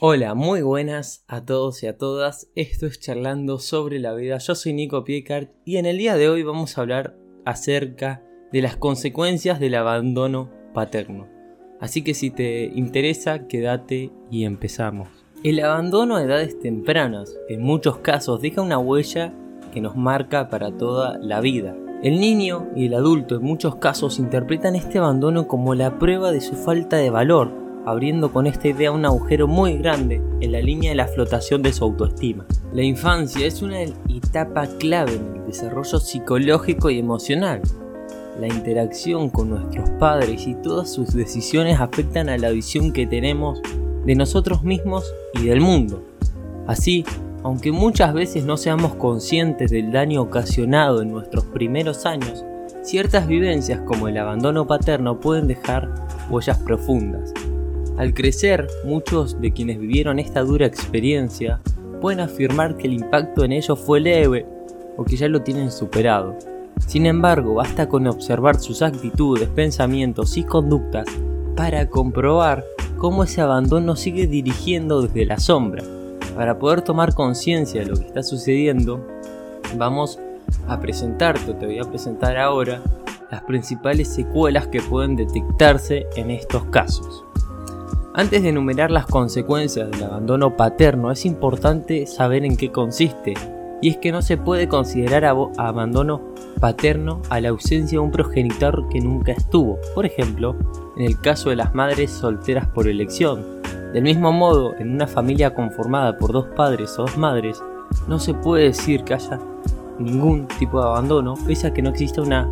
Hola, muy buenas a todos y a todas. Esto es Charlando sobre la vida. Yo soy Nico Piecart y en el día de hoy vamos a hablar acerca de las consecuencias del abandono paterno. Así que si te interesa, quédate y empezamos. El abandono a edades tempranas, en muchos casos, deja una huella que nos marca para toda la vida. El niño y el adulto en muchos casos interpretan este abandono como la prueba de su falta de valor abriendo con esta idea un agujero muy grande en la línea de la flotación de su autoestima. La infancia es una etapa clave en el desarrollo psicológico y emocional. La interacción con nuestros padres y todas sus decisiones afectan a la visión que tenemos de nosotros mismos y del mundo. Así, aunque muchas veces no seamos conscientes del daño ocasionado en nuestros primeros años, ciertas vivencias como el abandono paterno pueden dejar huellas profundas. Al crecer, muchos de quienes vivieron esta dura experiencia pueden afirmar que el impacto en ellos fue leve o que ya lo tienen superado. Sin embargo, basta con observar sus actitudes, pensamientos y conductas para comprobar cómo ese abandono sigue dirigiendo desde la sombra. Para poder tomar conciencia de lo que está sucediendo, vamos a presentarte, te voy a presentar ahora, las principales secuelas que pueden detectarse en estos casos. Antes de enumerar las consecuencias del abandono paterno, es importante saber en qué consiste, y es que no se puede considerar abandono paterno a la ausencia de un progenitor que nunca estuvo, por ejemplo, en el caso de las madres solteras por elección. Del mismo modo, en una familia conformada por dos padres o dos madres, no se puede decir que haya ningún tipo de abandono, pese a que no exista una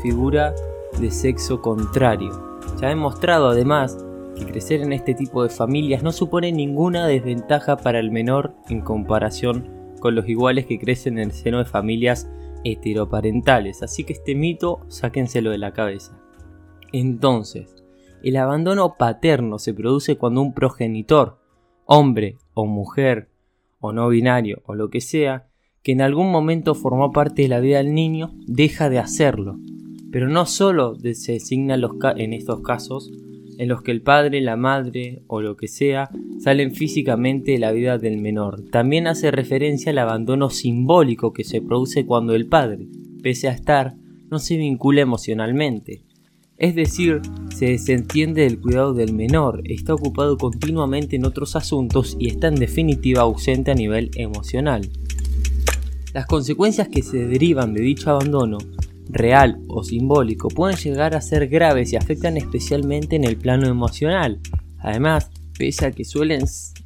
figura de sexo contrario. Se ha demostrado además que crecer en este tipo de familias no supone ninguna desventaja para el menor en comparación con los iguales que crecen en el seno de familias heteroparentales, así que este mito sáquenselo de la cabeza. Entonces, el abandono paterno se produce cuando un progenitor, hombre o mujer, o no binario, o lo que sea, que en algún momento formó parte de la vida del niño, deja de hacerlo. Pero no solo se designan en estos casos en los que el padre, la madre o lo que sea salen físicamente de la vida del menor. También hace referencia al abandono simbólico que se produce cuando el padre, pese a estar, no se vincula emocionalmente. Es decir, se desentiende del cuidado del menor, está ocupado continuamente en otros asuntos y está en definitiva ausente a nivel emocional. Las consecuencias que se derivan de dicho abandono real o simbólico pueden llegar a ser graves y afectan especialmente en el plano emocional. Además, pese a que suelen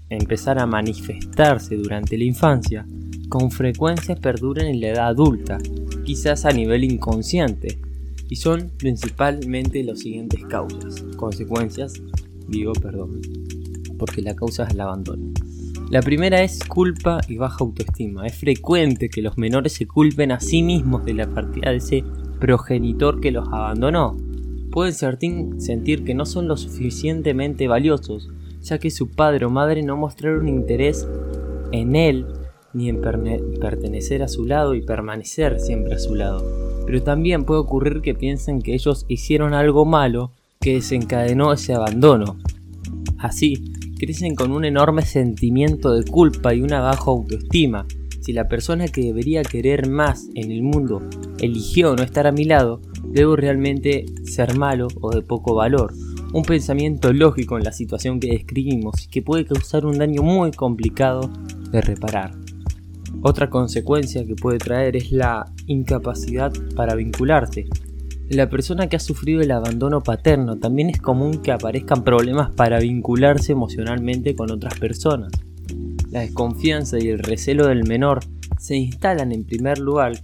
empezar a manifestarse durante la infancia, con frecuencia perduran en la edad adulta, quizás a nivel inconsciente, y son principalmente las siguientes causas, consecuencias, digo perdón, porque la causa es el abandono. La primera es culpa y baja autoestima. Es frecuente que los menores se culpen a sí mismos de la partida de ese progenitor que los abandonó. Pueden sentir que no son lo suficientemente valiosos, ya que su padre o madre no mostraron interés en él ni en pertenecer a su lado y permanecer siempre a su lado. Pero también puede ocurrir que piensen que ellos hicieron algo malo que desencadenó ese abandono. Así, crecen con un enorme sentimiento de culpa y una baja autoestima. Si la persona que debería querer más en el mundo eligió no estar a mi lado, debo realmente ser malo o de poco valor. Un pensamiento lógico en la situación que describimos y que puede causar un daño muy complicado de reparar. Otra consecuencia que puede traer es la incapacidad para vincularse. La persona que ha sufrido el abandono paterno también es común que aparezcan problemas para vincularse emocionalmente con otras personas. La desconfianza y el recelo del menor se instalan en primer lugar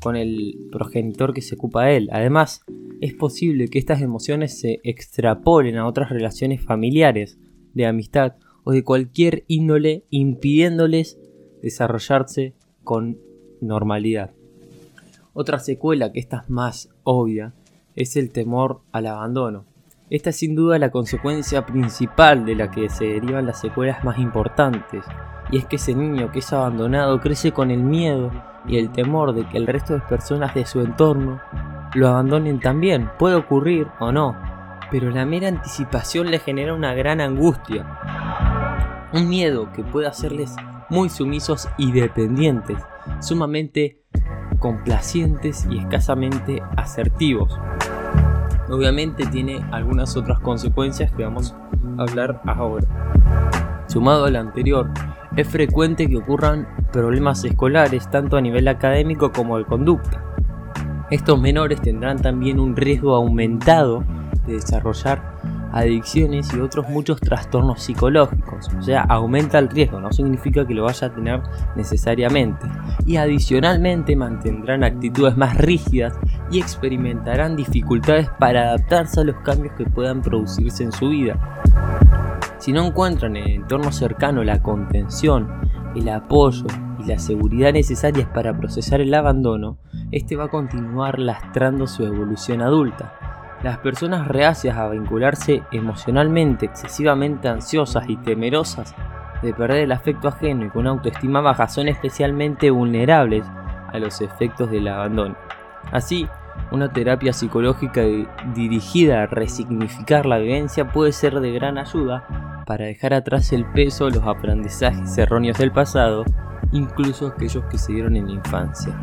con el progenitor que se ocupa de él. Además, es posible que estas emociones se extrapolen a otras relaciones familiares, de amistad o de cualquier índole, impidiéndoles desarrollarse con normalidad. Otra secuela que esta es más obvia es el temor al abandono. Esta es sin duda la consecuencia principal de la que se derivan las secuelas más importantes, y es que ese niño que es abandonado crece con el miedo y el temor de que el resto de personas de su entorno lo abandonen también. Puede ocurrir o no, pero la mera anticipación le genera una gran angustia. Un miedo que puede hacerles muy sumisos y dependientes, sumamente complacientes y escasamente asertivos. Obviamente tiene algunas otras consecuencias que vamos a hablar ahora. Sumado al anterior, es frecuente que ocurran problemas escolares tanto a nivel académico como de conducta. Estos menores tendrán también un riesgo aumentado de desarrollar adicciones y otros muchos trastornos psicológicos. O sea, aumenta el riesgo, no significa que lo vaya a tener necesariamente. Y adicionalmente mantendrán actitudes más rígidas y experimentarán dificultades para adaptarse a los cambios que puedan producirse en su vida. Si no encuentran en el entorno cercano la contención, el apoyo y la seguridad necesarias para procesar el abandono, este va a continuar lastrando su evolución adulta. Las personas reacias a vincularse emocionalmente, excesivamente ansiosas y temerosas de perder el afecto ajeno y con autoestima baja son especialmente vulnerables a los efectos del abandono. Así, una terapia psicológica dirigida a resignificar la vivencia puede ser de gran ayuda para dejar atrás el peso, los aprendizajes erróneos del pasado, incluso aquellos que se dieron en la infancia.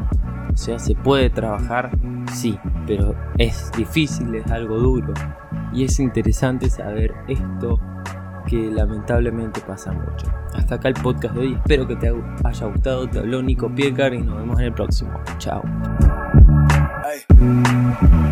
O sea, se puede trabajar, sí, pero es difícil, es algo duro. Y es interesante saber esto que lamentablemente pasa mucho. Hasta acá el podcast de hoy, espero que te haya gustado. Te habló Nico Piecar y nos vemos en el próximo. Chao.